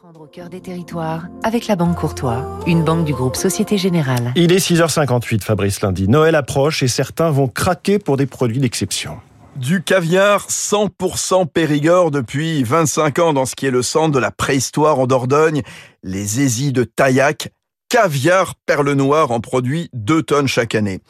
Prendre au cœur des territoires avec la Banque Courtois, une banque du groupe Société Générale. Il est 6h58, Fabrice Lundi. Noël approche et certains vont craquer pour des produits d'exception. Du caviar 100% Périgord depuis 25 ans dans ce qui est le centre de la préhistoire en Dordogne. Les aisies de Taillac caviar perle noire en produit 2 tonnes chaque année.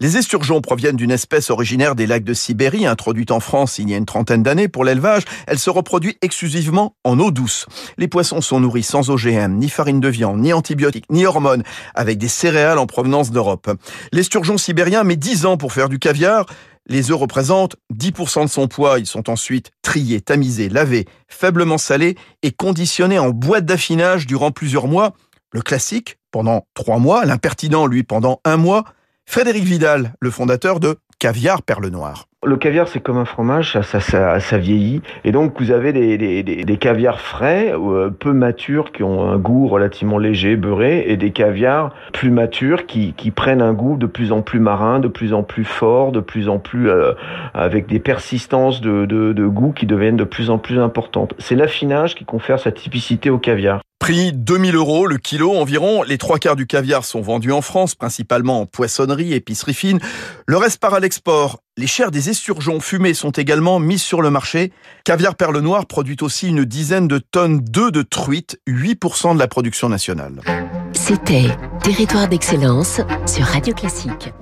Les esturgeons proviennent d'une espèce originaire des lacs de Sibérie, introduite en France il y a une trentaine d'années pour l'élevage. Elle se reproduit exclusivement en eau douce. Les poissons sont nourris sans OGM, ni farine de viande, ni antibiotiques, ni hormones, avec des céréales en provenance d'Europe. L'esturgeon sibérien met 10 ans pour faire du caviar. Les œufs représentent 10% de son poids. Ils sont ensuite triés, tamisés, lavés, faiblement salés et conditionnés en boîte d'affinage durant plusieurs mois. Le classique, pendant trois mois, l'impertinent, lui, pendant un mois. Frédéric Vidal, le fondateur de Caviar Perle Noire. Le caviar, c'est comme un fromage, ça, ça, ça, vieillit. Et donc, vous avez des, caviars frais, euh, peu matures, qui ont un goût relativement léger, beurré, et des caviars plus matures, qui, prennent un goût de plus en plus marin, de plus en plus fort, de plus en plus euh, avec des persistances de goût qui deviennent de plus en plus importantes. C'est l'affinage qui confère sa typicité au caviar. Prix 2000 euros le kilo environ. Les trois quarts du caviar sont vendus en France, principalement en poissonnerie, épicerie fine. Le reste part à l'export. Les chairs des esturgeons fumés sont également mises sur le marché. Caviar Perle Noire produit aussi une dizaine de tonnes d'œufs de truite, 8% de la production nationale. C'était Territoire d'excellence sur Radio Classique.